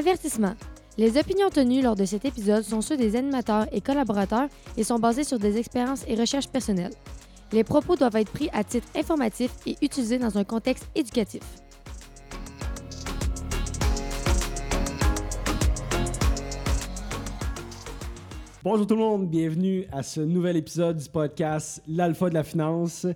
Avertissement. Les opinions tenues lors de cet épisode sont ceux des animateurs et collaborateurs et sont basées sur des expériences et recherches personnelles. Les propos doivent être pris à titre informatif et utilisés dans un contexte éducatif. Bonjour tout le monde, bienvenue à ce nouvel épisode du podcast L'Alpha de la finance.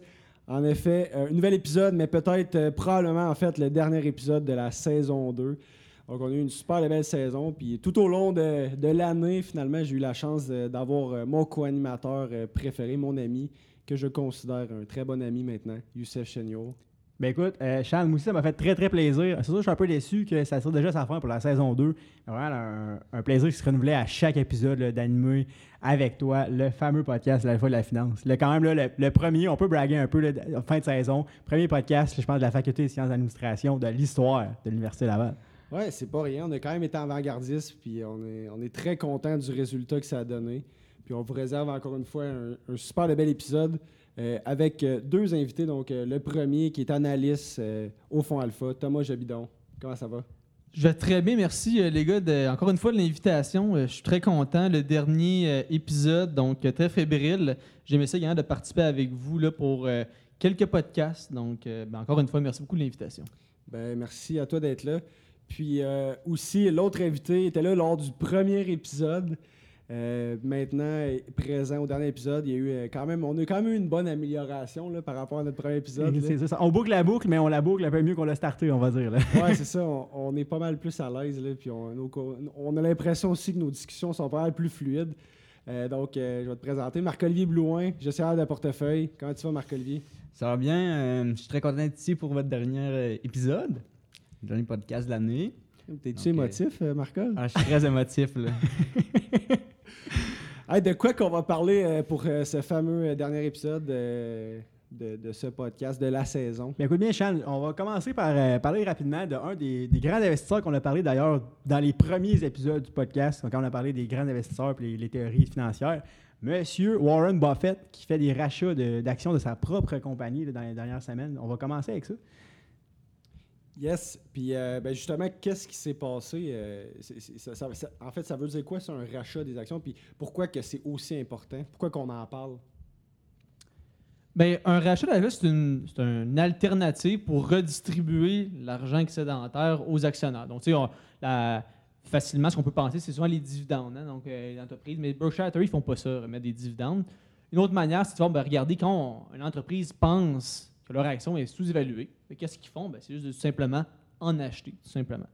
En effet, euh, un nouvel épisode, mais peut-être euh, probablement en fait le dernier épisode de la saison 2. Donc on a eu une super belle saison, puis tout au long de, l'année, finalement, j'ai eu la chance de- d'avoir euh, mon co-animateur euh, préféré, mon ami, que je considère un très bon ami maintenant, Youssef Chenio. Ben écoute, euh, aussi, ça m'a fait très très plaisir. C'est sûr, je suis un peu déçu que ça soit déjà sa fin pour la saison 2. Mais Vraiment, un, plaisir qui se renouvelait à chaque épisode d'animer avec toi le fameux podcast La fois de la finance. Là, quand même, là, le, premier, on peut braguer un peu là, fin de saison. Premier podcast, je pense, de la faculté des sciences d'administration de l'histoire de l'Université Laval. Ouais, c'est pas rien. On a quand même été avant-gardiste, puis on est, on est très content du résultat que ça a donné. Puis on vous réserve encore une fois un, un super de bel épisode euh, avec euh, deux invités. Donc, euh, le premier qui est analyste au Fond Alpha, Thomas Jabidon. Comment ça va? Je vais très bien, merci les gars. de- encore une fois, de l'invitation. Je suis très content. Le dernier épisode, donc très fébrile. J'aimais ça également de participer avec vous là, pour quelques podcasts. Donc, ben, encore une fois, merci beaucoup de l'invitation. Ben, merci à toi d'être là. Puis euh, aussi, l'autre invité était là lors du premier épisode. Euh, maintenant, présent au dernier épisode, il y a eu euh, quand même, on a quand même eu une bonne amélioration là, par rapport à notre premier épisode. là. C'est ça. On boucle la boucle, mais on la boucle un peu mieux qu'on l'a starté, on va dire. Là. Ouais, c'est ça. On, on est pas mal plus à l'aise. là, Puis on, nos co- on a l'impression aussi que nos discussions sont pas mal plus fluides. Euh, donc, euh, je vais te présenter Marc-Olivier Blouin, gestionnaire de portefeuille. Comment tu vas, Marc-Olivier? Ça va bien. euh, je suis très content d'être ici pour votre dernier épisode, le dernier podcast de l'année. T'es-tu Ok. émotif, euh, Marc-Ol? Ah, je suis très émotif. Là. Hey, de quoi qu'on va parler euh, pour euh, ce fameux euh, dernier épisode euh, de, de ce podcast de la saison? Ben écoute bien, Charles, on va commencer par euh, parler rapidement d'un des, des grands investisseurs qu'on a parlé d'ailleurs dans les premiers épisodes du podcast, quand on a parlé des grands investisseurs et les, les théories financières. Monsieur Warren Buffett, qui fait des rachats de- d'actions de, sa propre compagnie là, dans les dernières semaines. On va commencer avec ça. Yes. Puis, euh, ben, justement, qu'est-ce qui s'est passé? euh, en fait, ça veut dire quoi, c'est un rachat des actions? Puis, pourquoi que c'est aussi important? Pourquoi qu'on en parle? Ben, un rachat d'actions, c'est une, c'est une alternative pour redistribuer l'argent excédentaire aux actionnaires. Donc, tu sais, facilement, ce qu'on peut penser, c'est souvent les dividendes. hein, donc, euh, les entreprises. Mais Berkshire Hathaway, ils font pas ça, remettre des dividendes. Une autre manière, c'est de voir, ben, regardez, quand une entreprise pense que leur action est sous-évaluée, qu'est-ce qu'ils font? Ben, c'est juste de simplement en acheter, tout simplement.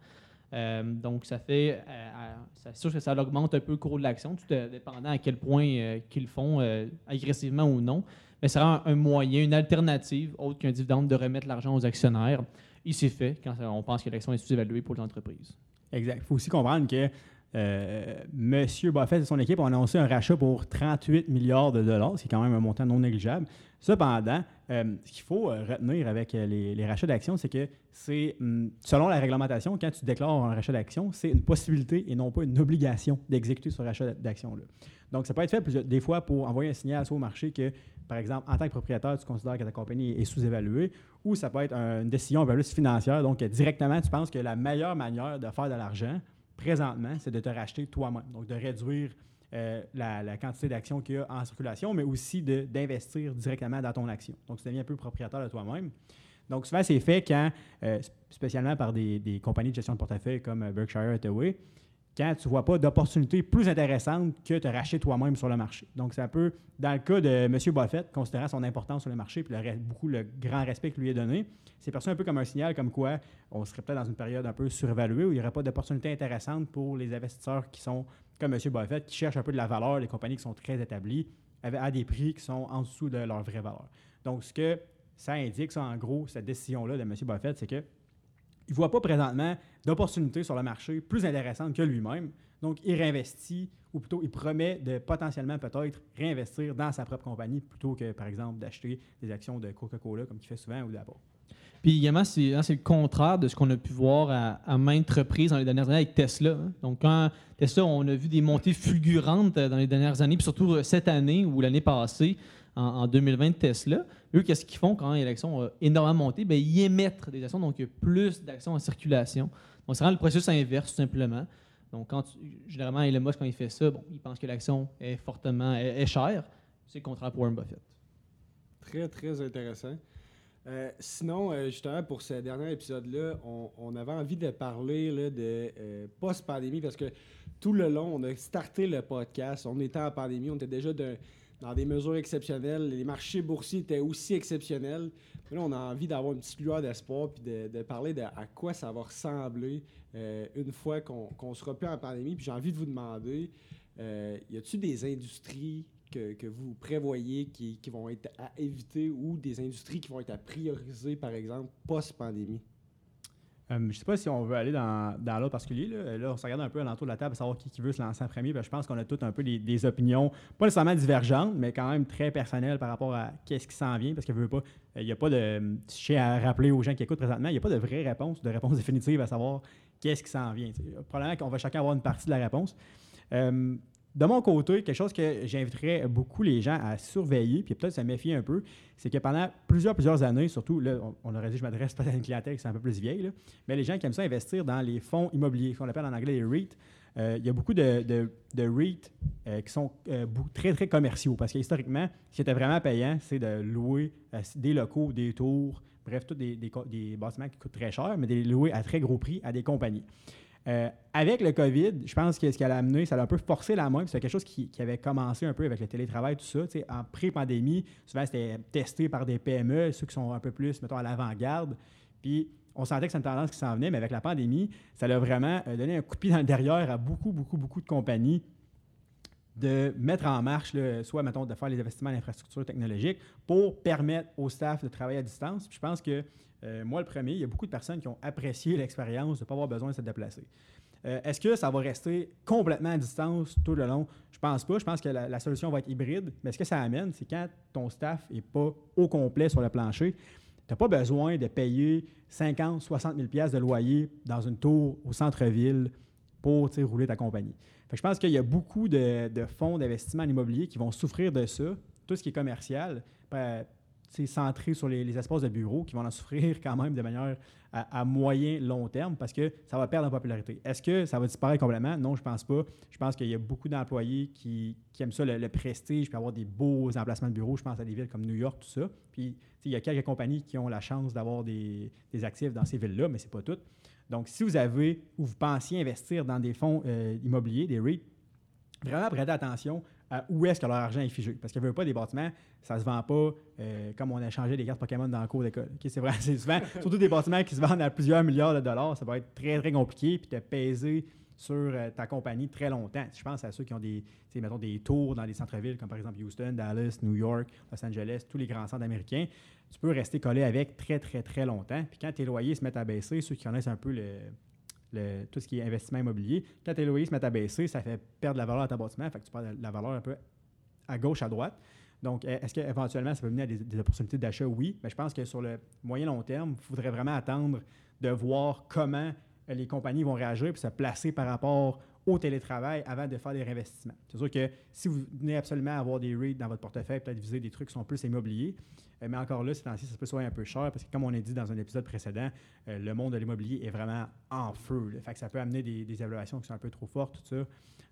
Euh, donc, ça fait, euh, c'est sûr que ça augmente un peu le cours de l'action, tout euh, dépendant à quel point euh, qu'ils font euh, agressivement ou non. Mais ça rend un moyen, une alternative, autre qu'un dividende, de remettre l'argent aux actionnaires. Il s'est fait quand on pense que l'action est sous-évaluée pour l'entreprise. Exact. Il faut aussi comprendre que Monsieur Buffett et son équipe ont annoncé un rachat pour 38 milliards de dollars, ce qui est quand même un montant non négligeable. Cependant, euh, ce qu'il faut euh, retenir avec euh, les, rachats d'actions, c'est que c'est, hum, selon la réglementation, quand tu déclares un rachat d'actions, c'est une possibilité et non pas une obligation d'exécuter ce rachat d'actions-là. Donc, ça peut être fait des fois pour envoyer un signal soit au marché que, par exemple, en tant que propriétaire, tu considères que ta compagnie est sous-évaluée, ou ça peut être un- une décision plus financière. Donc, directement, tu penses que la meilleure manière de faire de l'argent, présentement, c'est de te racheter toi-même. Donc, de réduire euh, la, quantité d'actions qu'il y a en circulation, mais aussi de- d'investir directement dans ton action. Donc, tu deviens un peu propriétaire de toi-même. Donc, souvent, c'est fait quand, euh, sp- spécialement par des, des compagnies de gestion de portefeuille comme euh, Berkshire Hathaway, quand tu ne vois pas d'opportunité plus intéressante que te racheter toi-même sur le marché. Donc, c'est un peu, dans le cas de M. Buffett, considérant son importance sur le marché et le, beaucoup le grand respect qu'il lui est donné, c'est perçu un peu comme un signal comme quoi on serait peut-être dans une période un peu surévaluée où il n'y aurait pas d'opportunité intéressante pour les investisseurs qui sont comme M. Buffett, qui cherchent un peu de la valeur, les compagnies qui sont très établies, à des prix qui sont en dessous de leur vraie valeur. Donc, ce que ça indique, ça, en gros, cette décision-là de M. Buffett, c'est que il ne voit pas présentement d'opportunités sur le marché plus intéressantes que lui-même. Donc, il réinvestit, ou plutôt, il promet de potentiellement peut-être réinvestir dans sa propre compagnie plutôt que, par exemple, d'acheter des actions de Coca-Cola comme il fait souvent ou d'Apple. Puis également, c'est hein, c'est le contraire de ce qu'on a pu voir à, à maintes reprises dans les dernières années avec Tesla. hein. Donc, quand Tesla, on a vu des montées fulgurantes euh, dans les dernières années, puis surtout euh, cette année ou l'année passée, en, en 2020 de Tesla. Eux, qu'est-ce qu'ils font quand l'action a énormément monté? Bien, ils émettent des actions, donc il y a plus d'actions en circulation. Donc, c'est vraiment le processus inverse, tout simplement. Donc, quand généralement, Elon Musk, quand il fait ça, bon, il pense que l'action est fortement est, est chère. C'est le contraire pour Warren Buffett. Très, très intéressant. Euh, sinon, euh, justement, pour ce dernier épisode-là, on, avait envie de parler de euh, post-pandémie parce que tout le long, on a starté le podcast. On était en pandémie, on était déjà dans des mesures exceptionnelles. Les marchés boursiers étaient aussi exceptionnels. Mais là, on a envie d'avoir une petite lueur d'espoir puis de, parler de à quoi ça va ressembler une fois qu'on qu'on sera plus en pandémie. Puis j'ai envie de vous demander, y a-t-il des industries que, que vous prévoyez qui, vont être à éviter ou des industries qui vont être à prioriser, par exemple, post-pandémie? Euh, je ne sais pas si on veut aller dans, dans l'autre particulier. Là. Là, on se regarde un peu alentour de la table pour savoir qui, qui veut se lancer en premier. Je pense qu'on a tous un peu des, opinions, pas nécessairement divergentes, mais quand même très personnelles par rapport à qu'est-ce qui s'en vient. Parce qu'il veut pas, il n'y a pas de. Je tiens à rappeler aux gens qui écoutent présentement, il n'y a pas de vraie réponse, de réponse définitive à savoir qu'est-ce qui s'en vient. T'sais. Probablement qu'on va chacun avoir une partie de la réponse. Euh, de mon côté, quelque chose que j'inviterais beaucoup les gens à surveiller, puis peut-être se méfier un peu, c'est que pendant plusieurs, plusieurs années, surtout, là, on, aurait dit, je m'adresse peut-être à une clientèle qui est un peu plus vieille, mais les gens qui aiment ça investir dans les fonds immobiliers, ce qu'on appelle en anglais les REIT, euh, il y a beaucoup de, de, de REIT euh, qui sont euh, très, très commerciaux, parce que historiquement, ce qui était vraiment payant, c'est de louer des locaux, des tours, bref, tous des, des, des bâtiments qui coûtent très cher, mais des louer à très gros prix à des compagnies. Euh, avec le COVID, je pense que ce qu'elle a amené, ça a un peu forcé la main. C'est quelque chose qui, avait commencé un peu avec le télétravail, tout ça. En pré-pandémie, souvent c'était testé par des PME, ceux qui sont un peu plus, mettons, à l'avant-garde. Puis on sentait que c'est une tendance qui s'en venait, mais avec la pandémie, ça a vraiment euh, donné un coup de pied dans le derrière à beaucoup, beaucoup, beaucoup de compagnies de mettre en marche, soit, mettons, de faire les investissements en infrastructure technologique pour permettre au staff de travailler à distance. Puis je pense que, euh, moi, le premier, il y a beaucoup de personnes qui ont apprécié l'expérience de ne pas avoir besoin de se déplacer. Euh, Est-ce que ça va rester complètement à distance tout le long? Je pense pas. Je pense que la, solution va être hybride. Mais ce que ça amène, c'est quand ton staff n'est pas au complet sur le plancher, tu n'as pas besoin de payer 50, 60 000 pièces de loyer dans une tour au centre-ville pour rouler ta compagnie. Fait que je pense qu'il y a beaucoup de, de fonds d'investissement en immobilier qui vont souffrir de ça. Tout ce qui est commercial, ben, centré sur les, espaces de bureau qui vont en souffrir quand même de manière à, moyen long terme parce que ça va perdre en popularité. Est-ce que ça va disparaître complètement? Non, je pense pas. Je pense qu'il y a beaucoup d'employés qui, aiment ça, le, prestige, puis avoir des beaux emplacements de bureau. Je pense à des villes comme New York, tout ça. Puis il y a quelques compagnies qui ont la chance d'avoir des, des actifs dans ces villes-là, mais c'est pas toutes. Donc, si vous avez ou vous pensiez investir dans des fonds euh, immobiliers, des REIT, vraiment prêtez attention où est-ce que leur argent est figé. Parce qu'il ne veut pas des bâtiments, ça ne se vend pas euh, comme on a changé des cartes Pokémon dans le cours d'école. C'est vrai, c'est souvent, surtout des bâtiments qui se vendent à plusieurs milliards de dollars, ça va être très, très compliqué, puis te peser sur euh, ta compagnie très longtemps. Je pense à ceux qui ont des, mettons, des tours dans des centres-villes, comme par exemple Houston, Dallas, New York, Los Angeles, tous les grands centres américains. Tu peux rester collé avec très, très, très longtemps. Puis quand tes loyers se mettent à baisser, ceux qui connaissent un peu le, tout ce qui est investissement immobilier, quand tes loyers se mettent à baisser, ça fait perdre la valeur à ta bâtiment, fait que tu perds la- valeur un peu à gauche, à droite. Donc, euh, est-ce qu'éventuellement, ça peut mener à des, des opportunités d'achat? Oui, mais je pense que sur le moyen-long terme, il faudrait vraiment attendre de voir comment euh, les compagnies vont réagir et se placer par rapport au télétravail avant de faire des réinvestissements. C'est sûr que si vous venez absolument avoir des REIT dans votre portefeuille, peut-être viser des trucs qui sont plus immobiliers, euh, mais encore là, ces temps-ci, ça peut soit un peu cher parce que, comme on a dit dans un épisode précédent, euh, le monde de l'immobilier est vraiment en feu. ça peut amener des, des évaluations qui sont un peu trop fortes, tout ça.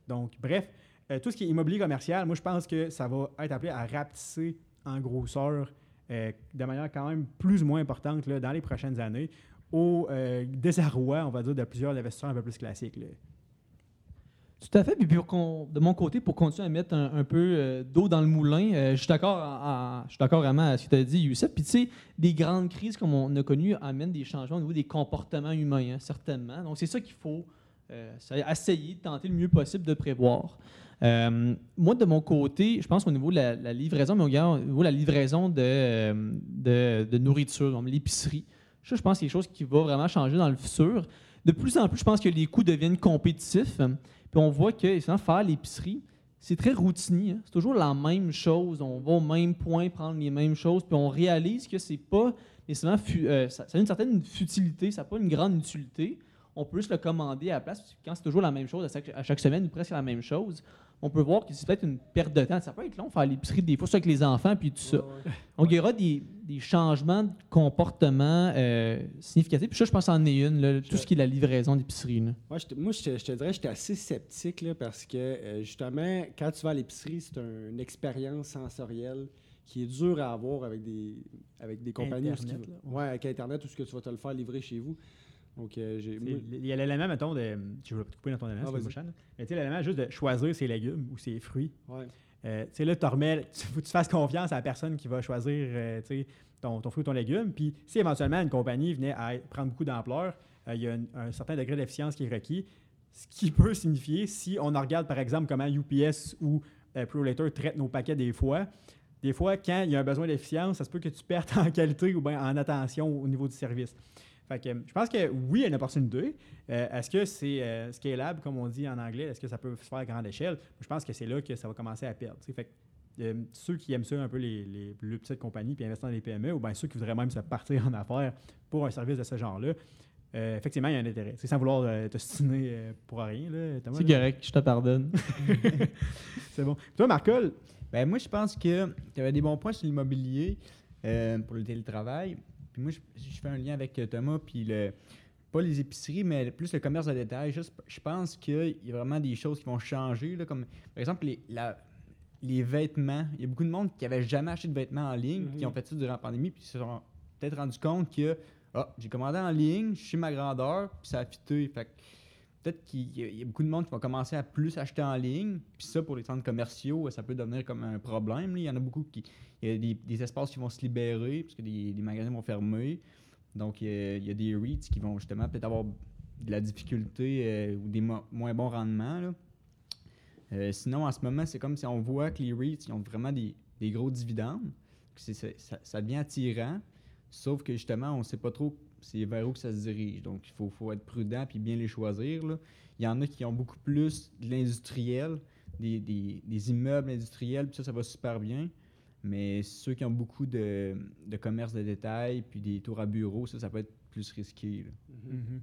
Donc, bref, euh, tout ce qui est immobilier commercial, moi, je pense que ça va être appelé à rapetisser en grosseur de manière quand même plus ou moins importante là, dans les prochaines années au désarroi, on va dire, de plusieurs investisseurs un peu plus classiques. là. Tout à fait. Puis pour de mon côté, pour continuer à mettre un, peu euh, d'eau dans le moulin, euh, je suis d'accord je suis d'accord vraiment à ce que tu as dit, Youssef. Puis tu sais, des grandes crises comme on a connu amènent des changements au niveau des comportements humains, hein, certainement. Donc c'est ça qu'il faut euh, essayer de tenter le mieux possible de prévoir. Moi, de mon côté, je pense qu'au niveau de la, livraison, mais au niveau de la livraison de, de, nourriture, l'épicerie, je pense que c'est quelque chose qui va vraiment changer dans le futur. De plus en plus, je pense que les coûts deviennent compétitifs. Puis on voit que faire l'épicerie, c'est très routinier. hein. C'est toujours la même chose. On va au même point prendre les mêmes choses. Puis on réalise que c'est pas nécessairement. euh, ça, ça a une certaine futilité, ça n'a pas une grande utilité. On peut juste le commander à la place. Quand c'est toujours la même chose à chaque, à chaque semaine ou presque la même chose, on peut voir que c'est peut-être une perte de temps. Ça peut être long faire l'épicerie des fois, avec les enfants puis tout ça. On il y aura des, des changements de comportement euh, significatifs. Puis ça, je pense en est une, là, tout ce qui est la livraison d'épicerie. Moi, je te, je te- dirais, j'étais assez sceptique là, parce que euh, justement, quand tu vas à l'épicerie, c'est un- une expérience sensorielle qui est dure à avoir avec des, avec des compagnies. où ce qui- Internet, ouais, avec Internet, où ce que tu vas te le faire livrer chez vous. Donc, euh, j'ai. Moi- Il y a l'élément, mettons, de. Je vais te couper dans ton élément, Ah, c'est vas-y. là. Mais tu sais, l'élément juste de choisir ses légumes ou ses fruits. ouais. Euh, tu sais, là, tu remets, tu, faut que tu fasses confiance à la personne qui va choisir euh, tu sais, ton, ton fruit ou ton légume. Puis, si éventuellement une compagnie venait à prendre beaucoup d'ampleur, euh, il y a un, un certain degré d'efficience qui est requis. Ce qui peut signifier, si on en regarde par exemple comment UPS ou euh, ProLater traitent nos paquets des fois, des fois, quand il y a un besoin d'efficience, ça se peut que tu perdes en qualité ou bien en attention au niveau du service. Fait que, je pense que oui, il y a une opportunité. Euh, Est-ce que c'est euh, scalable, comme on dit en anglais? Est-ce que ça peut se faire à grande échelle? Je pense que c'est là que ça va commencer à perdre. Fait que, euh, ceux qui aiment ça un peu les, les plus petites compagnies puis investir dans les PME ou bien ceux qui voudraient même se partir en affaires pour un service de ce genre-là, euh, effectivement, il y a un intérêt. C'est sans vouloir euh, te stiner euh, pour rien. C'est correct, je te pardonne. C'est bon. Toi, Marcol, Ben, moi, je pense que tu avais des bons points sur l'immobilier euh, pour le télétravail. Puis moi, je, je fais un lien avec euh, Thomas, puis le, pas les épiceries, mais plus le commerce de détail. Juste, je pense qu'il y a vraiment des choses qui vont changer. Là, comme, par exemple, les, la- les vêtements. Il y a beaucoup de monde qui n'avait jamais acheté de vêtements en ligne, Mhm. qui ont fait ça durant la pandémie, puis qui se sont peut-être rendu compte que ah, j'ai commandé en ligne, je suis ma grandeur, puis ça a fité. Fait peut-être qu'il y, a- beaucoup de monde qui va commencer à plus acheter en ligne. Puis ça, pour les centres commerciaux, ça peut devenir comme un problème. Il y en a beaucoup qui. Il y a des, espaces qui vont se libérer, parce que des, magasins vont fermer. Donc, il y a, des REITs qui vont justement peut-être avoir de la difficulté euh, ou des mo- moins bons rendements. là. Euh, sinon, en ce moment, c'est comme si on voit que les REITs ils ont vraiment des, gros dividendes. Ça, ça devient attirant. Sauf que justement, on ne sait pas trop c'est vers où que ça se dirige. Donc, il faut, faut être prudent puis bien les choisir. là. Il y en a qui ont beaucoup plus de l'industriel, des, des- des immeubles industriels, puis ça, ça va super bien. Mais ceux qui ont beaucoup de, de commerce de détail puis des tours à bureau, ça, ça peut être plus risqué. là. Mhm.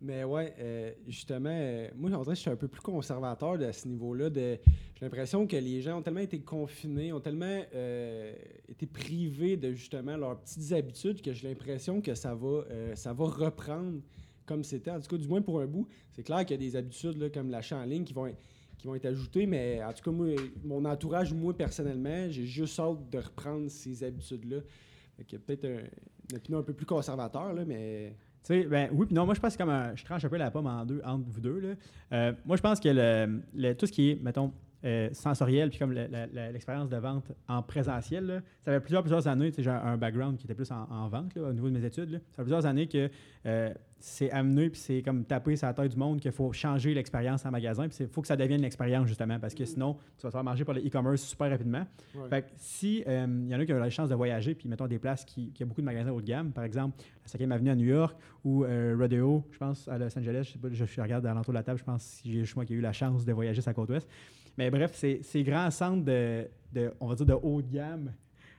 Mais ouais, euh, justement, euh, moi, dirait que je suis un peu plus conservateur de ce niveau-là. J'ai l'impression que les gens ont tellement été confinés, ont tellement euh, été privés de justement leurs petites habitudes que j'ai l'impression que ça va, ça va reprendre comme c'était. En tout cas, du moins pour un bout. C'est clair qu'il y a des habitudes comme l'achat en ligne qui vont, qui vont être ajoutées, mais en tout cas, moi, mon entourage, moi, personnellement, j'ai juste hâte de reprendre ces habitudes-là. Qu'il y a peut-être un- une opinion un peu plus conservateur, là, mais... Sais, ben oui, puis non, moi je pense que comme un, je tranche un peu la pomme en deux, entre vous deux. Là. Euh, moi je pense que le, le- tout ce qui est, mettons, euh, sensoriel, puis comme l'expérience de vente en présentiel, là, ça fait plusieurs, plusieurs années, j'ai un, un background qui était plus en, en vente là, au niveau de mes études. là. Ça fait plusieurs années que euh, c'est amené, puis c'est comme taper sur la tête du monde qu'il faut changer l'expérience en magasin, puis il faut que ça devienne une expérience justement, parce que sinon, tu vas te faire manger par le e-commerce super rapidement. Ouais. Fait que si euh, il y en a qui ont la chance de voyager, puis mettons des places qui, qui a beaucoup de magasins haut de gamme, par exemple la 5e Avenue à New York ou Rodeo, je pense, à Los Angeles, je sais pas, je, je regarde à l'entour de la table, je pense si j'ai moi qui ai eu la chance de voyager sur la côte ouest. Mais bref, c'est ces grands centres de, de, on va dire, de haut de gamme,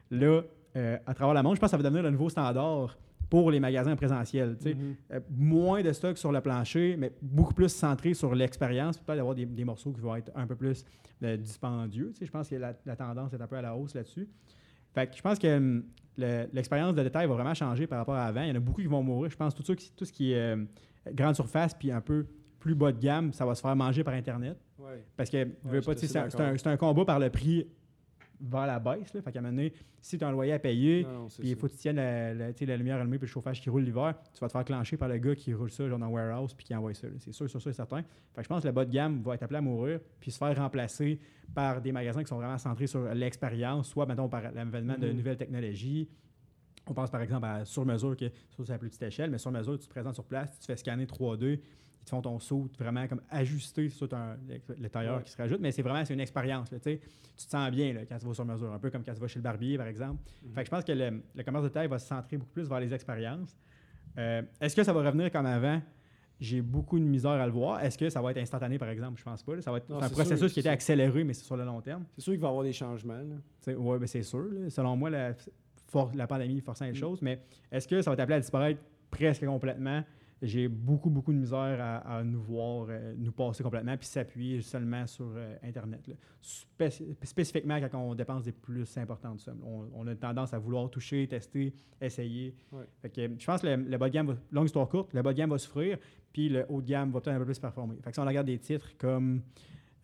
là, euh, à travers le monde, je pense que ça va devenir le nouveau standard pour les magasins présentiels. Mhm. Euh, moins de stock sur le plancher, mais beaucoup plus centré sur l'expérience. Peut-être d'avoir des, des morceaux qui vont être un peu plus euh, dispendieux. Je pense que la, la tendance est un peu à la hausse là-dessus. Fait que je pense que hum, le- l'expérience de détail va vraiment changer par rapport à avant. Il y en a beaucoup qui vont mourir. Je pense que tout, ça tout ce qui est euh, grande surface puis un peu plus bas de gamme, ça va se faire manger par Internet. Ouais. Parce que c'est un- un, un combat par le prix vers la baisse. Là. Fait qu'à un moment donné, si tu as un loyer à payer, puis il faut que tu tiennes la, lumière allumée puis le chauffage qui roule l'hiver, tu vas te faire clencher par le gars qui roule ça genre dans le warehouse puis qui envoie ça. C'est sûr, sûr, sûr et certain. Fait que je pense que le bas de gamme va être appelé à mourir puis se faire remplacer par des magasins qui sont vraiment centrés sur l'expérience, soit mettons par l'avènement de Mhm. nouvelles technologies. On pense par exemple à sur mesure, que ça c'est à plus petite échelle, mais sur mesure, tu te présentes sur place, tu te fais scanner 3D, ils te font ton saut vraiment comme ajusté sur ton- le tailleur Ouais. qui se rajoute, mais c'est vraiment c'est une expérience. là, tu te sens bien là, quand tu vas sur mesure, un peu comme quand tu vas chez le barbier par exemple. Mhm. Fait que je pense que le, le commerce de taille va se centrer beaucoup plus vers les expériences. Euh, Est-ce que ça va revenir comme avant? J'ai beaucoup de misère à le voir. Est-ce que ça va être instantané, par exemple? Je pense pas. là. Ça va être Non, un processus sûr, qui était accéléré, mais c'est sur le long terme. C'est sûr qu'il va y avoir des changements. Oui, c'est sûr. Selon moi, la, for- la pandémie forçant les Mm. choses. Mais est-ce que ça va être appelé à disparaître presque complètement? J'ai beaucoup, beaucoup de misère à, à nous voir, euh, nous passer complètement, puis s'appuyer seulement sur euh, Internet. là. Spécifiquement quand on dépense des plus importantes sommes. On, on a tendance à vouloir toucher, tester, essayer. Ouais. Fait que, je pense que le, le bas de gamme, va, longue histoire courte, le bas de gamme va souffrir, puis le haut de gamme va peut-être un peu plus performer. Fait que si on regarde des titres comme.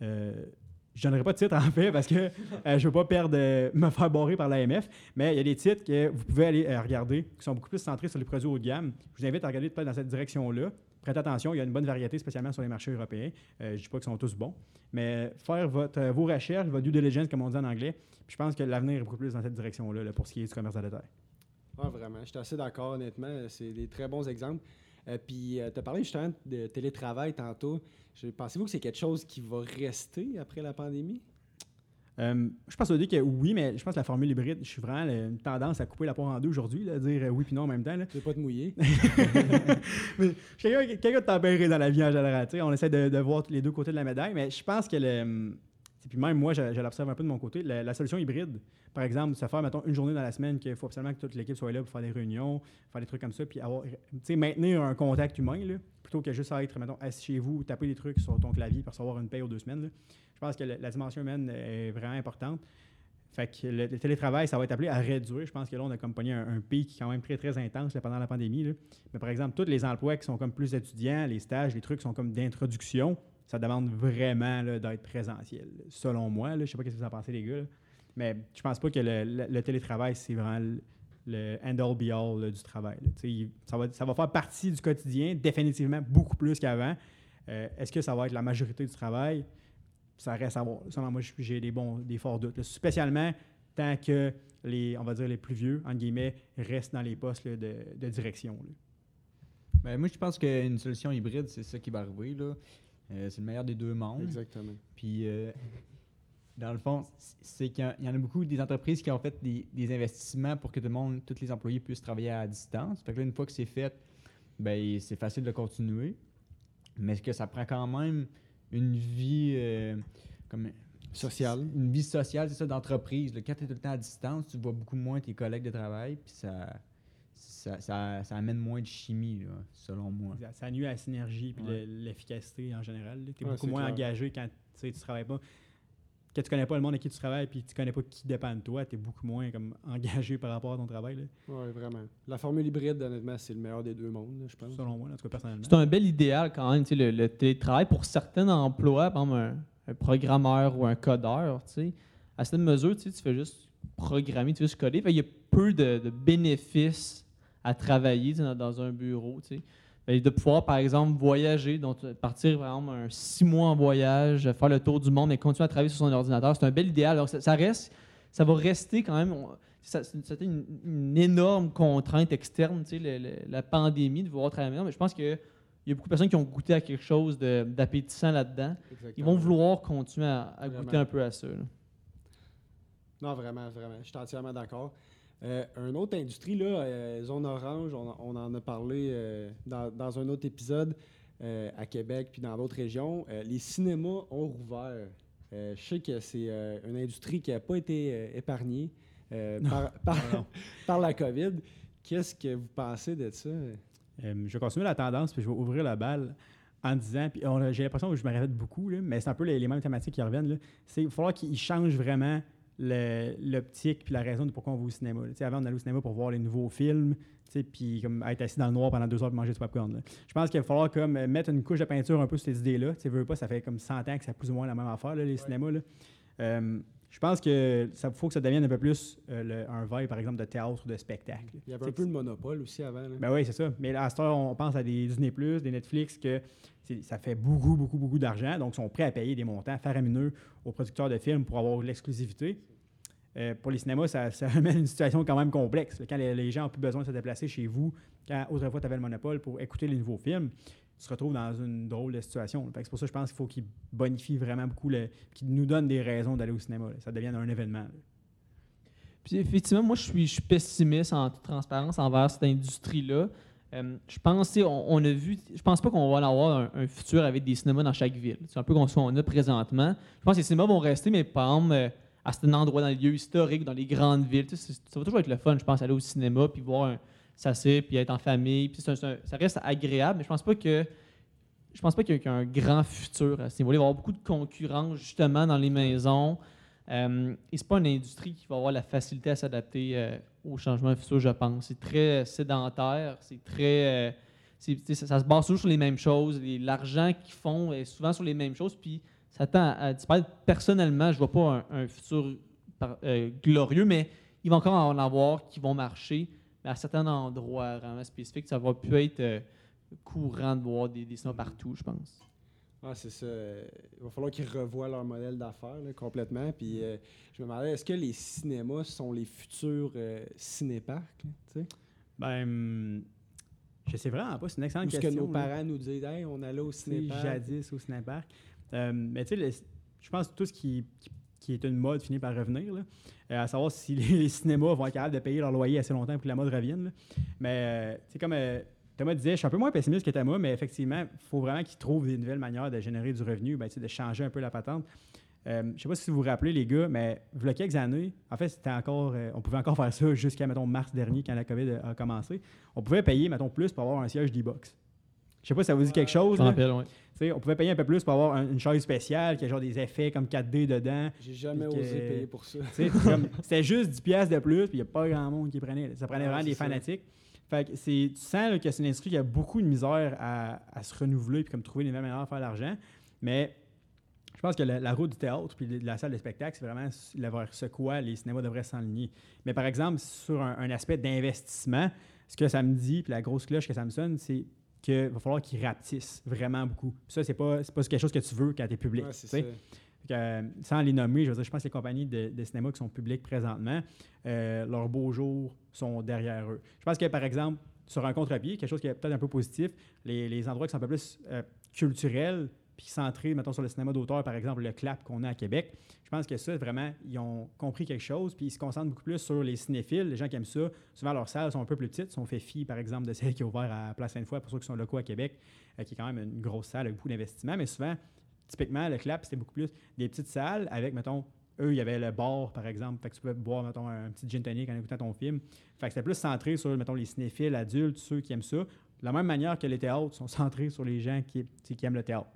Euh, je donnerai pas de titre en fait parce que euh, je veux pas perdre, euh, me faire barrer par l'AMF, mais il y a des titres que vous pouvez aller euh, regarder qui sont beaucoup plus centrés sur les produits haut de gamme. Je vous invite à regarder peut-être dans cette direction-là. Prêtez attention, il y a une bonne variété, spécialement sur les marchés européens. Euh, je ne dis pas qu'ils sont tous bons, mais faire votre, euh, vos recherches, votre due diligence, comme on dit en anglais, je pense que l'avenir est beaucoup plus dans cette direction-là là, pour ce qui est du commerce à détail. Ah, vraiment. Je suis assez d'accord, honnêtement. C'est des très bons exemples. Euh, puis, tu as parlé justement de télétravail tantôt. Pensez-vous que c'est quelque chose qui va rester après la pandémie? Euh, je pense que oui, mais je pense que la formule hybride, je suis vraiment là, une tendance à couper la poire en deux aujourd'hui, dire euh, oui puis non en même temps. Tu veux pas te mouiller? Mais je suis quelqu'un de tempéré dans la vie en général. On essaie de, de voir les deux côtés de la médaille, mais je pense que le. Puis même moi, je, l'observe un peu de mon côté. La, solution hybride, par exemple, se faire, mettons, une journée dans la semaine qu'il faut absolument que toute l'équipe soit là pour faire des réunions, faire des trucs comme ça, puis avoir, maintenir un contact humain, là, plutôt que juste être, mettons, assis chez vous, taper des trucs sur ton clavier pour recevoir une paye aux deux semaines. là. Je pense que la, dimension humaine est vraiment importante. Fait que le, télétravail, ça va être appelé à réduire. Je pense que là, on a comme pogné un, un pic quand même très, très intense pendant la pandémie. là. Mais par exemple, tous les emplois qui sont comme plus étudiants, les stages, les trucs sont comme d'introduction, ça demande vraiment d'être présentiel, selon moi. Je sais pas ce que vous en pensez, les gars. là. Mais je pense pas que le, télétravail, c'est vraiment le, le end-all be-all là, du travail. Ça va, faire partie du quotidien, définitivement, beaucoup plus qu'avant. Euh, Est-ce que ça va être la majorité du travail? Ça reste à voir. Selon moi, j'ai des bons, forts doutes. Spécialement tant que les, on va dire, les plus vieux, entre guillemets, restent dans les postes de, direction. Ben, moi, je pense qu'une solution hybride, c'est ça qui va arriver. là. Euh, c'est le meilleur des deux mondes. Exactement. Puis, euh, dans le fond, c'est qu'il y en- il y en a beaucoup des entreprises qui ont fait des, des investissements pour que tout le monde, tous les employés puissent travailler à distance. Fait que là, une fois que c'est fait, ben, c'est facile de continuer. Mais est-ce que ça prend quand même une vie euh, comme Social. une vie sociale, c'est ça, d'entreprise. Quand tu es tout le temps à distance, tu vois beaucoup moins tes collègues de travail, puis ça, ça, ça, ça amène moins de chimie, là, selon moi. Ça, ça nuit à la synergie et Ouais. l'efficacité en général. Tu es Ouais, beaucoup moins clair. engagé quand tu sais, tu travailles pas. Quand tu connais pas le monde avec qui tu travailles puis tu connais pas qui dépend de toi, tu es beaucoup moins comme engagé par rapport à ton travail, Oui, vraiment. La formule hybride, honnêtement, c'est le meilleur des deux mondes, là, je pense. selon moi, en tout cas personnellement. C'est un bel idéal quand même, tu sais, le, le télétravail pour certains emplois, par exemple un, un programmeur ou un codeur, tu sais, à cette mesure, tu sais, tu fais juste programmer, tu fais juste coder. Il y a peu de, de bénéfices à travailler dans, dans un bureau, de pouvoir, par exemple, voyager, donc euh, partir, par exemple, un six mois en voyage, faire le tour du monde et continuer à travailler sur son ordinateur, c'est un bel idéal. Alors, ça, ça reste, ça va rester quand même. C'était une, une énorme contrainte externe, le- le- la pandémie, de pouvoir travailler. Mais je pense que il y a beaucoup de personnes qui ont goûté à quelque chose d'appétissant là-dedans. Ils vont vouloir continuer à, goûter un peu à ça. là. Non, vraiment, vraiment. Je suis entièrement d'accord. Euh, une autre industrie, là, euh, Zone Orange, on, on en a parlé euh, dans, dans un autre épisode euh, à Québec puis dans d'autres régions. Euh, les cinémas ont rouvert. Je sais que c'est une industrie qui n'a pas été épargnée par, par- par la COVID. Qu'est-ce que vous pensez de ça? Je vais continuer la tendance, puis je vais ouvrir la balle en disant, puis j'ai l'impression que je me répète beaucoup, là, mais c'est un peu les, les mêmes thématiques qui reviennent. là. Il va falloir qu'ils changent vraiment l'optique puis la raison de pourquoi on va au cinéma. là. Avant, on allait au cinéma pour voir les nouveaux films, puis comme être assis dans le noir pendant deux heures pour manger du popcorn. là. Je pense qu'il va falloir comme euh, mettre une couche de peinture un peu sur ces idées-là. Tu veux pas, ça fait comme 100 ans que c'est plus ou moins la même affaire, là, les cinémas. là. Euh, je pense que ça faut que ça devienne un peu plus euh, le- un vibe, par exemple, de théâtre ou de spectacle. Il y avait un peu de monopole aussi avant. là. ben oui, c'est ça. Mais à heure, on pense à des Disney+, des Netflix, que ça fait beaucoup, beaucoup, beaucoup d'argent. Donc, ils sont prêts à payer des montants faramineux aux producteurs de films pour avoir l'exclusivité. Euh, pour les cinémas, ça, ça amène une situation quand même complexe. Quand les, les gens n'ont plus besoin de se déplacer chez vous, quand autrefois tu avais le monopole pour écouter les nouveaux films, tu te retrouves dans une drôle de situation. C'est pour ça que je pense qu'il faut qu'ils bonifient vraiment beaucoup, qu'ils nous donnent des raisons d'aller au cinéma. Ça devienne un événement. Puis effectivement, moi, je suis, pessimiste en toute transparence envers cette industrie-là. Euh, je pense, on, on a vu, je pense pas qu'on va avoir un, futur avec des cinémas dans chaque ville. C'est un peu comme ce qu'on a présentement. Je pense que les cinémas vont rester, mais par exemple, euh, à cet endroit, dans les lieux historiques, dans les grandes villes, ça va toujours être le fun, je pense, aller au cinéma puis voir un s'asseoir puis être en famille. Puis ça reste agréable, mais je pense pas que je pense pas qu'il y a qu'il y a un grand futur à ce niveau-là. Il va y avoir beaucoup de concurrence justement dans les maisons. Euh, et c'est pas une industrie qui va avoir la facilité à s'adapter euh, aux changements futurs, je pense. C'est très sédentaire, c'est très. euh, ça, se base toujours sur les mêmes choses. L'argent qu'ils font est souvent sur les mêmes choses, puis ça tend à, disparaître. Personnellement, je vois pas un, futur euh, glorieux, mais il va encore en avoir qui vont marcher, mais à certains endroits vraiment spécifiques, ça va plus être euh, courant de voir des, des cinémas partout, je pense. Ah, c'est ça. Il va falloir qu'ils revoient leur modèle d'affaires complètement. Puis euh, je me demandais, est-ce que les cinémas sont les futurs euh, cinéparcs? là, tu sais? Ben, hum, je sais vraiment pas, c'est une Ou excellente ce que question. nos là. parents nous disent, hey, on allait au cinéparc. jadis au cinépark. Euh, mais tu sais, je pense que tout ce qui, qui, qui est une mode finit par revenir. là. Euh, à savoir si les, cinémas vont être capables de payer leur loyer assez longtemps pour que la mode revienne. là. Mais euh, tu sais, comme euh, Thomas disait, je suis un peu moins pessimiste que Thomas, mais effectivement, il faut vraiment qu'ils trouvent des nouvelles manières de générer du revenu, ben, de changer un peu la patente. Euh, je sais pas si vous vous rappelez, les gars, mais il y a quelques années, en fait, c'était encore, euh, on pouvait encore faire ça jusqu'à, mettons, mars dernier, quand la COVID a commencé. On pouvait payer, mettons, plus pour avoir un siège d'e-box. Je sais pas si ça vous dit quelque chose. Là. rappelle, ouais. On pouvait payer un peu plus pour avoir un- une chaise spéciale qui a genre des effets comme 4D dedans. J'ai jamais que- osé payer pour ça. C'était juste 10 pièces de plus, puis il n'y a pas grand monde qui prenait. Ça prenait Ah, vraiment des ça. fanatiques. Fait que c'est, tu sens là, que c'est une industrie qui a beaucoup de misère à, à se renouveler puis comme trouver des nouvelles manières de faire de l'argent. Mais je pense que la, la route du théâtre puis de, la salle de spectacle, c'est vraiment la- vers ce quoi les cinémas devraient s'enligner. Mais par exemple, sur un, un aspect d'investissement, ce que ça me dit, puis la grosse cloche que ça me sonne, c'est qu'il va falloir qu'ils rapetissent vraiment beaucoup. Ça, c'est pas, pas quelque chose que tu veux quand tu es public. Ouais, ça. Que, euh, sans les nommer, je veux dire, je pense que les compagnies de, de cinéma qui sont publiques présentement, euh, leurs beaux jours sont derrière eux. Je pense que, par exemple, sur un contre-pied, quelque chose qui est peut-être un peu positif, les, les endroits qui sont un peu plus euh, culturels, puis centrés, mettons, sur le cinéma d'auteur, par exemple, le CLAP qu'on a à Québec, je pense que ça, vraiment, ils ont compris quelque chose, puis ils se concentrent beaucoup plus sur les cinéphiles, les gens qui aiment ça. Souvent, leurs salles sont un peu plus petites, sont fait fi, par exemple, de celle qui est ouverte à Place Sainte-Foy, pour ceux qui sont locaux à Québec, euh, qui est quand même une grosse salle avec beaucoup d'investissement, mais souvent, typiquement, le clap, c'était beaucoup plus des petites salles avec, mettons, eux, il y avait le bar, par exemple. Fait que tu pouvais boire, mettons, un petit gin tonic en écoutant ton film. Fait que c'était plus centré sur, mettons, les cinéphiles, adultes, ceux qui aiment ça. De la même manière que les théâtres sont centrés sur les gens qui, qui aiment le théâtre.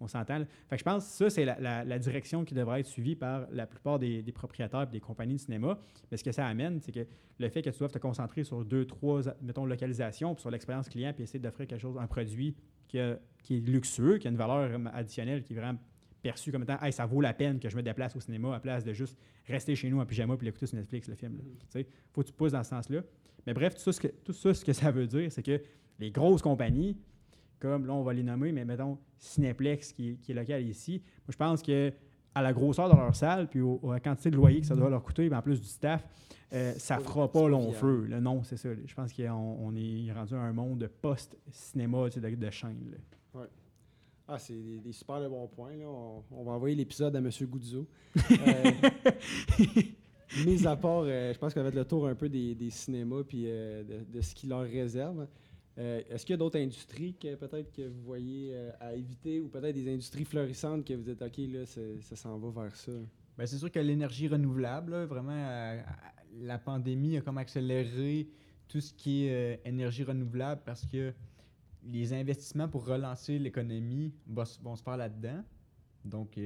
On s'entend. Fait que je pense que ça, c'est la, la- la direction qui devrait être suivie par la plupart des, des propriétaires et des compagnies de cinéma. Mais ce que ça amène, c'est que le fait que tu dois te concentrer sur deux, trois, mettons, localisations, puis sur l'expérience client, puis essayer d'offrir quelque chose, un produit qui, a- qui est luxueux, qui a une valeur euh, additionnelle, qui est vraiment perçue comme étant hey, ça vaut la peine que je me déplace au cinéma à place de juste rester chez nous en pyjama puis l'écouter sur Netflix, le film. Tu sais, faut que tu pousses dans ce sens-là. Mais bref, tout ça, ce que, tout ça, ce que ça veut dire, c'est que les grosses compagnies, comme là, on va les nommer, mais mettons Cineplex qui, est- qui est local ici, moi, je pense que à la grosseur de leur salle, puis au- à la quantité de loyer que ça doit leur coûter, en plus du staff, euh, ça fera pas long feu. là. non, c'est ça. là. Je pense qu'on on est rendu à un monde post-cinéma tu sais, de, de chaîne. là. Ah, c'est des, des super de bons points. Là. On, on va envoyer l'épisode à M. Goudzo. Euh, mis à part, euh, je pense qu'on va être le tour un peu des, des cinémas puis euh, de, de ce qui leur réserve. Euh, Est-ce qu'il y a d'autres industries que peut-être que vous voyez euh, à éviter ou peut-être des industries florissantes que vous êtes OK, là, ça s'en va vers ça? Ben, c'est sûr que l'énergie renouvelable, vraiment, euh, la pandémie a comme accéléré tout ce qui est énergie renouvelable parce que les investissements pour relancer l'économie vont se faire là-dedans. Donc,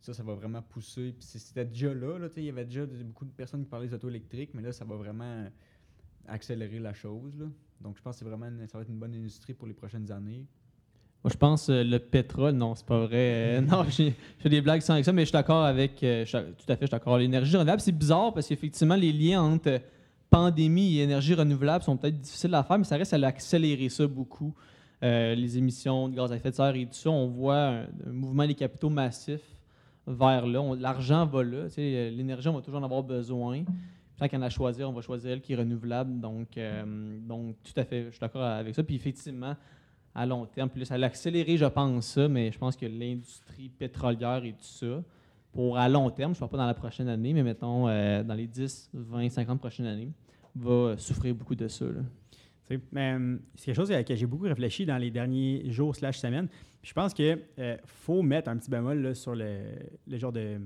ça, ça va vraiment pousser. Puis c'était déjà là, il y avait déjà beaucoup de personnes qui parlaient des autos électriques, mais là, ça va vraiment accélérer la chose. Là. Donc, je pense que vraiment une- ça va être une bonne industrie pour les prochaines années. Moi, je pense euh, le pétrole, non, c'est pas vrai. Euh, non, j'ai je fais des blagues sans avec ça, mais je suis d'accord avec. euh, je tout à fait, je suis d'accord. L'énergie renouvelable, c'est bizarre parce qu'effectivement, les liens entre euh, pandémie et énergie renouvelable sont peut-être difficiles à faire, mais ça reste à accélérer ça beaucoup. Les émissions de gaz à effet de serre et tout ça, on voit un, un mouvement des capitaux massif vers là. L'argent va là. L'énergie, on va toujours en avoir besoin. Tant qu'on a à choisir, on va choisir elle qui est renouvelable. Donc, euh, donc tout à fait, je suis d'accord avec ça. Puis effectivement, à long terme, puis là, ça l'a accéléré, je pense, ça, mais je pense que l'industrie pétrolière et tout ça, pour à long terme, je ne parle pas dans la prochaine année, mais mettons euh, dans les 10, 20, 50 prochaines années, va euh, souffrir beaucoup de ça. là. Hum, c'est quelque chose à laquelle j'ai beaucoup réfléchi dans les derniers jours slash semaines. Puis je pense qu'il faut mettre un petit bémol là, sur le, le genre de,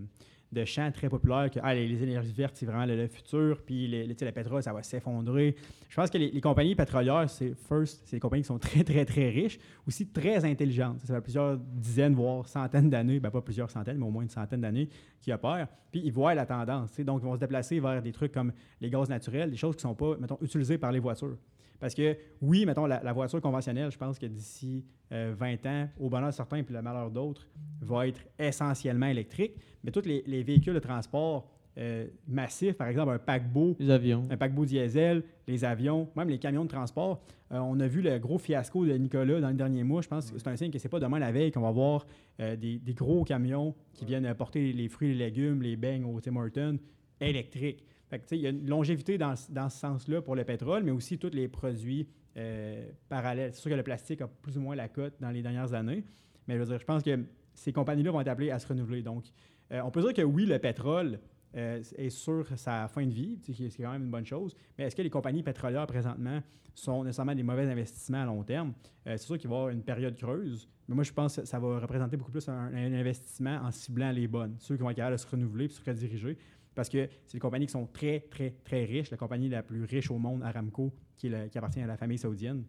de chants très populaires que ah, les, énergies vertes, c'est vraiment le, le futur, puis les, sais, le pétrole, ça va s'effondrer. Je pense que les, compagnies pétrolières, c'est first, c'est des compagnies qui sont très, très, très riches, aussi très intelligentes. Ça fait plusieurs dizaines, voire centaines d'années, ben pas plusieurs centaines, mais au moins une centaine d'années qui opèrent. Puis ils voient la tendance. tu sais. Donc, ils vont se déplacer vers des trucs comme les gaz naturels, des choses qui ne sont pas, mettons, utilisées par les voitures. Parce que, oui, mettons, la, la voiture conventionnelle, je pense que d'ici euh, 20 ans, au bonheur certain puis le malheur d'autres, va être essentiellement électrique. Mais tous les, les véhicules de transport euh, massifs, par exemple un paquebot, Les avions. un paquebot diesel, les avions, même les camions de transport. Euh, on a vu le gros fiasco de Nicolas dans le dernier mois. Je pense que c'est un signe que c'est pas demain la veille qu'on va voir euh, des, des gros camions qui viennent apporter les fruits les légumes, les beignes au Tim Hortons électriques. Il y a une longévité dans, ce- ce sens-là pour le pétrole, mais aussi tous les produits euh, parallèles. C'est sûr que le plastique a plus ou moins la cote dans les dernières années, mais je veux dire, je pense que ces compagnies-là vont être appelées à se renouveler. Donc, euh, on peut dire que oui, le pétrole euh, est sur sa fin de vie, sais, qui- c'est quand même une bonne chose, mais est-ce que les compagnies pétrolières présentement sont nécessairement des mauvais investissements à long terme? C'est sûr qu'il va y avoir une période creuse, mais moi je pense que ça va représenter beaucoup plus un, un investissement en ciblant les bonnes, ceux qui vont être capables de se renouveler et se rediriger. Parce que c'est des compagnies qui sont très, très, très riches. La compagnie la plus riche au monde, Aramco, qui, appartient à la famille saoudienne,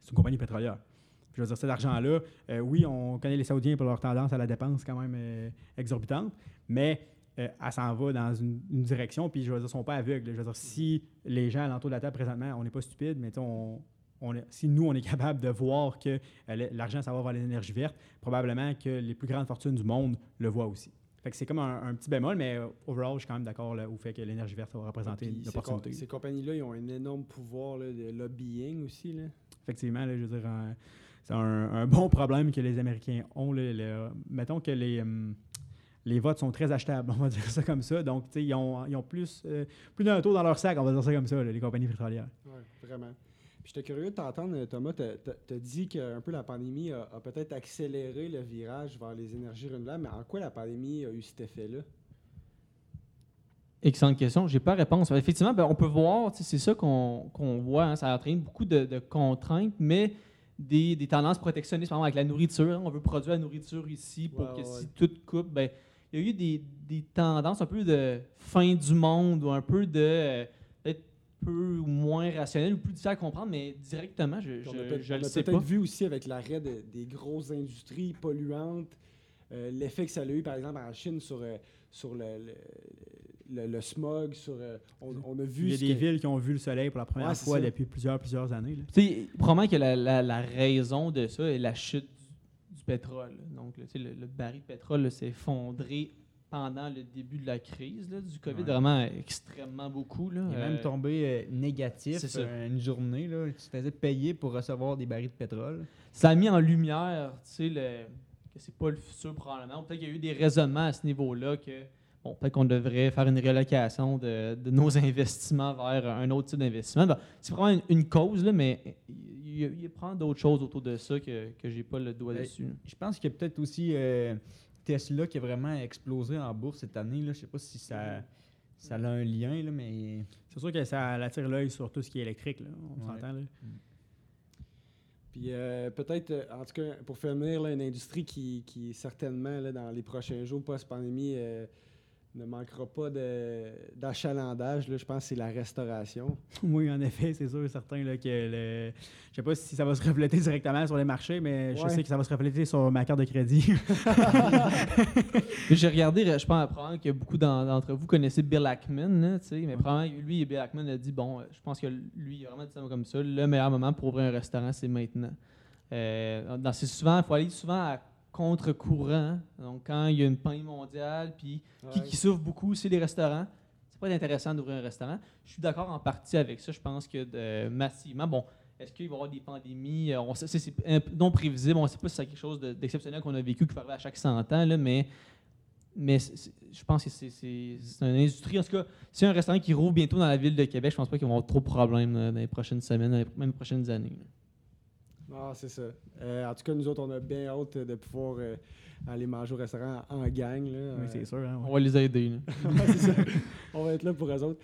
c'est une compagnie pétrolière. Je veux dire, cet argent-là, euh, oui, on connaît les Saoudiens pour leur tendance à la dépense quand même euh, exorbitante, mais euh, elle s'en va dans une, direction, puis je veux dire, ils ne sont pas aveugles. Je veux dire, si les gens alentour de la table présentement, on n'est pas stupide, mais si nous, on est capable de voir que euh, l'argent s'en va vers les énergies vertes, probablement que les plus grandes fortunes du monde le voient aussi. Fait que c'est comme un, un petit bémol, mais euh, overall, je suis quand même d'accord au fait que l'énergie verte va représenter une com- opportunité. ces compagnies-là, ils ont un énorme pouvoir là, de lobbying aussi. Là. Effectivement, là, je veux dire, c'est un, un bon problème que les Américains ont. le- mettons que les, hum, les votes sont très achetables, on va dire ça comme ça. Donc, ils ont, ils ont plus, euh, plus d'un tour dans leur sac, on va dire ça comme ça, là, les compagnies pétrolières. Oui, vraiment. J'étais curieux de t'entendre, Thomas. Tu as dit qu'un peu la pandémie a, a peut-être accéléré le virage vers les énergies renouvelables, mais en quoi la pandémie a eu cet effet-là? Excellente question. J'ai pas la réponse. Effectivement, ben, on peut voir, c'est ça qu'on voit. hein, ça entraîne beaucoup de, de contraintes, mais des, des tendances protectionnistes, par exemple avec la nourriture. hein, on veut produire la nourriture ici pour que ouais, si tout coupe, ben, il y a eu des, des tendances un peu de fin du monde ou un peu de euh, peu ou moins rationnel ou plus difficile à comprendre, mais directement, je, on je, a peut-être je on le a sais peut-être pas. vu aussi avec l'arrêt de- des grosses industries polluantes, euh, l'effet que ça a eu, par exemple, en Chine sur, euh, sur le, le, le- le smog. Sur, euh, on, on a vu Il y a ce des que- villes qui ont vu le soleil pour la première Ouais, fois depuis plusieurs, plusieurs années. là. Tu sais, probablement que la, la- la raison de ça est la chute du, du pétrole. Donc, là, tu sais, le, le baril de pétrole s'est effondré pendant le début de la crise là, du COVID, Ouais. vraiment extrêmement beaucoup. Là. Il est Euh, même tombé euh, négatif euh, une journée. Là. Tu faisais payer pour recevoir des barils de pétrole. ça a mis en lumière tu sais, le, que c'est pas le futur probablement. Peut-être qu'il y a eu des raisonnements à ce niveau-là que bon, peut-être qu'on devrait faire une relocation de, de nos investissements vers un autre type d'investissement. Ben, c'est probablement une, une cause, là, mais il y a, il probablement d'autres choses autour de ça que, que j'ai pas le doigt Ben, dessus. Je pense qu'il y a peut-être aussi euh, Tesla qui a vraiment explosé en bourse cette année. Là. Je sais pas si ça, ça a un lien, là, mais C'est sûr que ça attire l'œil sur tout ce qui est électrique. Là. On Ouais. s'entend. là. Puis euh, peut-être, euh, en tout cas, pour finir, là, une industrie qui, qui certainement, là, dans les prochains jours post-pandémie, euh, ne manquera pas d'achalandage. là, je pense que c'est la restauration. Oui, en effet, c'est sûr et certain là, que le... je sais pas si ça va se refléter directement sur les marchés, mais je sais que ça va se refléter sur ma carte de crédit. J'ai regardé, je pense probablement que beaucoup d'en- d'entre vous connaissez Bill Ackman, sais, mais probablement lui, Bill Ackman a dit bon, euh, je pense que lui, il a vraiment dit ça comme ça, le meilleur moment pour ouvrir un restaurant, c'est maintenant. Euh, dans- c'est souvent, il faut aller souvent à contre-courant. Donc quand il y a une pandémie mondiale, puis qui, Ouais. qui souffre beaucoup, c'est les restaurants. C'est pas intéressant d'ouvrir un restaurant. Je suis d'accord en partie avec ça. Je pense que de- massivement, bon, est-ce qu'il va y avoir des pandémies? Euh, on sait, c'est, c'est non prévisible. On ne sait pas si c'est quelque chose de- d'exceptionnel qu'on a vécu qui arriver à chaque 100 ans, là, mais, mais c'est- c'est- je pense que c'est, c'est, c'est une industrie. En tout cas, a un restaurant qui rouvre bientôt dans la ville de Québec, je pense pas qu'ils vont avoir trop de problèmes là, dans les prochaines semaines, dans les même prochaines années. là. Ah, c'est ça. Euh, en tout cas, nous autres, on a bien hâte de pouvoir euh, aller manger au restaurant en gang. Là, oui, Euh, c'est sûr. hein, ouais. On va les aider. Ouais, c'est ça. On va être là pour eux autres.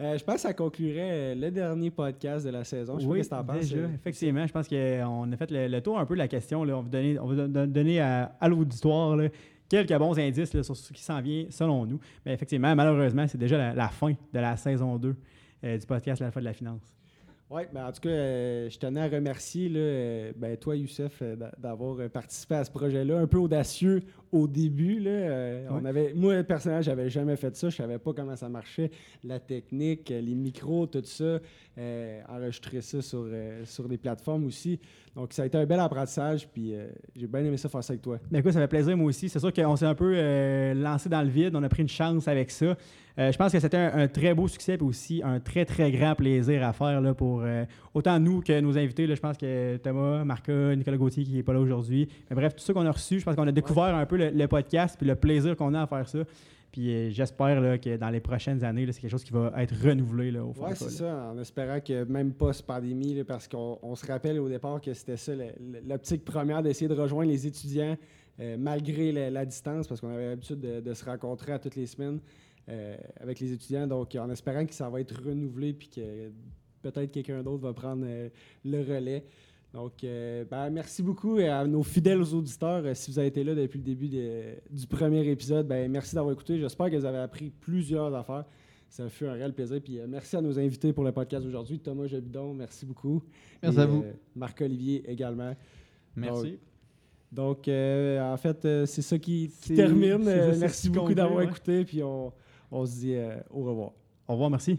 Euh, je pense que ça conclurait euh, le dernier podcast de la saison. Je sais pas Oui, ce que t'en penses. euh, effectivement, je pense qu'on a fait le, le tour un peu de la question. Là. On va donner, on va don- don- donner à, à l'auditoire quelques bons indices là, sur ce qui s'en vient selon nous. Mais effectivement, malheureusement, c'est déjà la, la fin de la saison 2 euh, du podcast La fois de la finance. Oui, ben en tout cas, euh, je tenais à remercier là, euh, ben, toi, Youssef, euh, d'a- d'avoir participé à ce projet-là, un peu audacieux au début. Là, on avait, moi, personnellement, j'avais jamais fait ça. Je savais pas comment ça marchait, la technique, les micros, tout ça. Euh, enregistrer ça sur, euh, sur des plateformes aussi. Donc, ça a été un bel apprentissage, puis euh, j'ai bien aimé ça faire ça avec toi. Ben écoute, ça fait plaisir moi aussi. C'est sûr qu'on s'est un peu lancé dans le vide. On a pris une chance avec ça. Je pense que c'était un, un très beau succès et aussi un très, très grand plaisir à faire là, pour autant nous que nos invités. là. je pense que Thomas, Marca, Nicolas Gauthier qui n'est pas là aujourd'hui. Mais bref, tout ce qu'on a reçu, je pense qu'on a découvert un peu le, le podcast puis le plaisir qu'on a à faire ça. Puis euh, j'espère là, que dans les prochaines années, là, c'est quelque chose qui va être renouvelé là, au fond. Oui, c'est ça, en espérant que même post-pandémie, parce qu'on on se rappelle au départ que c'était ça, l'optique première d'essayer de rejoindre les étudiants euh, malgré la, la distance, parce qu'on avait l'habitude de, de se rencontrer à toutes les semaines euh, avec les étudiants. Donc, en espérant que ça va être renouvelé puis que peut-être quelqu'un d'autre va prendre le relais. Donc, euh, ben, merci beaucoup à nos fidèles auditeurs. Euh, si vous avez été là depuis le début de- du premier épisode, ben, merci d'avoir écouté. J'espère que vous avez appris plusieurs affaires. Ça fut un réel plaisir. Puis euh, merci à nos invités pour le podcast aujourd'hui. Thomas Jabidon, merci beaucoup. Merci Et, à vous. euh, Marc-Olivier également. Merci. Donc, euh, en fait, euh, c'est ça qui, termine. Euh, merci beaucoup d'avoir ouais. écouté. Puis on, on se dit euh, au revoir. Au revoir, merci.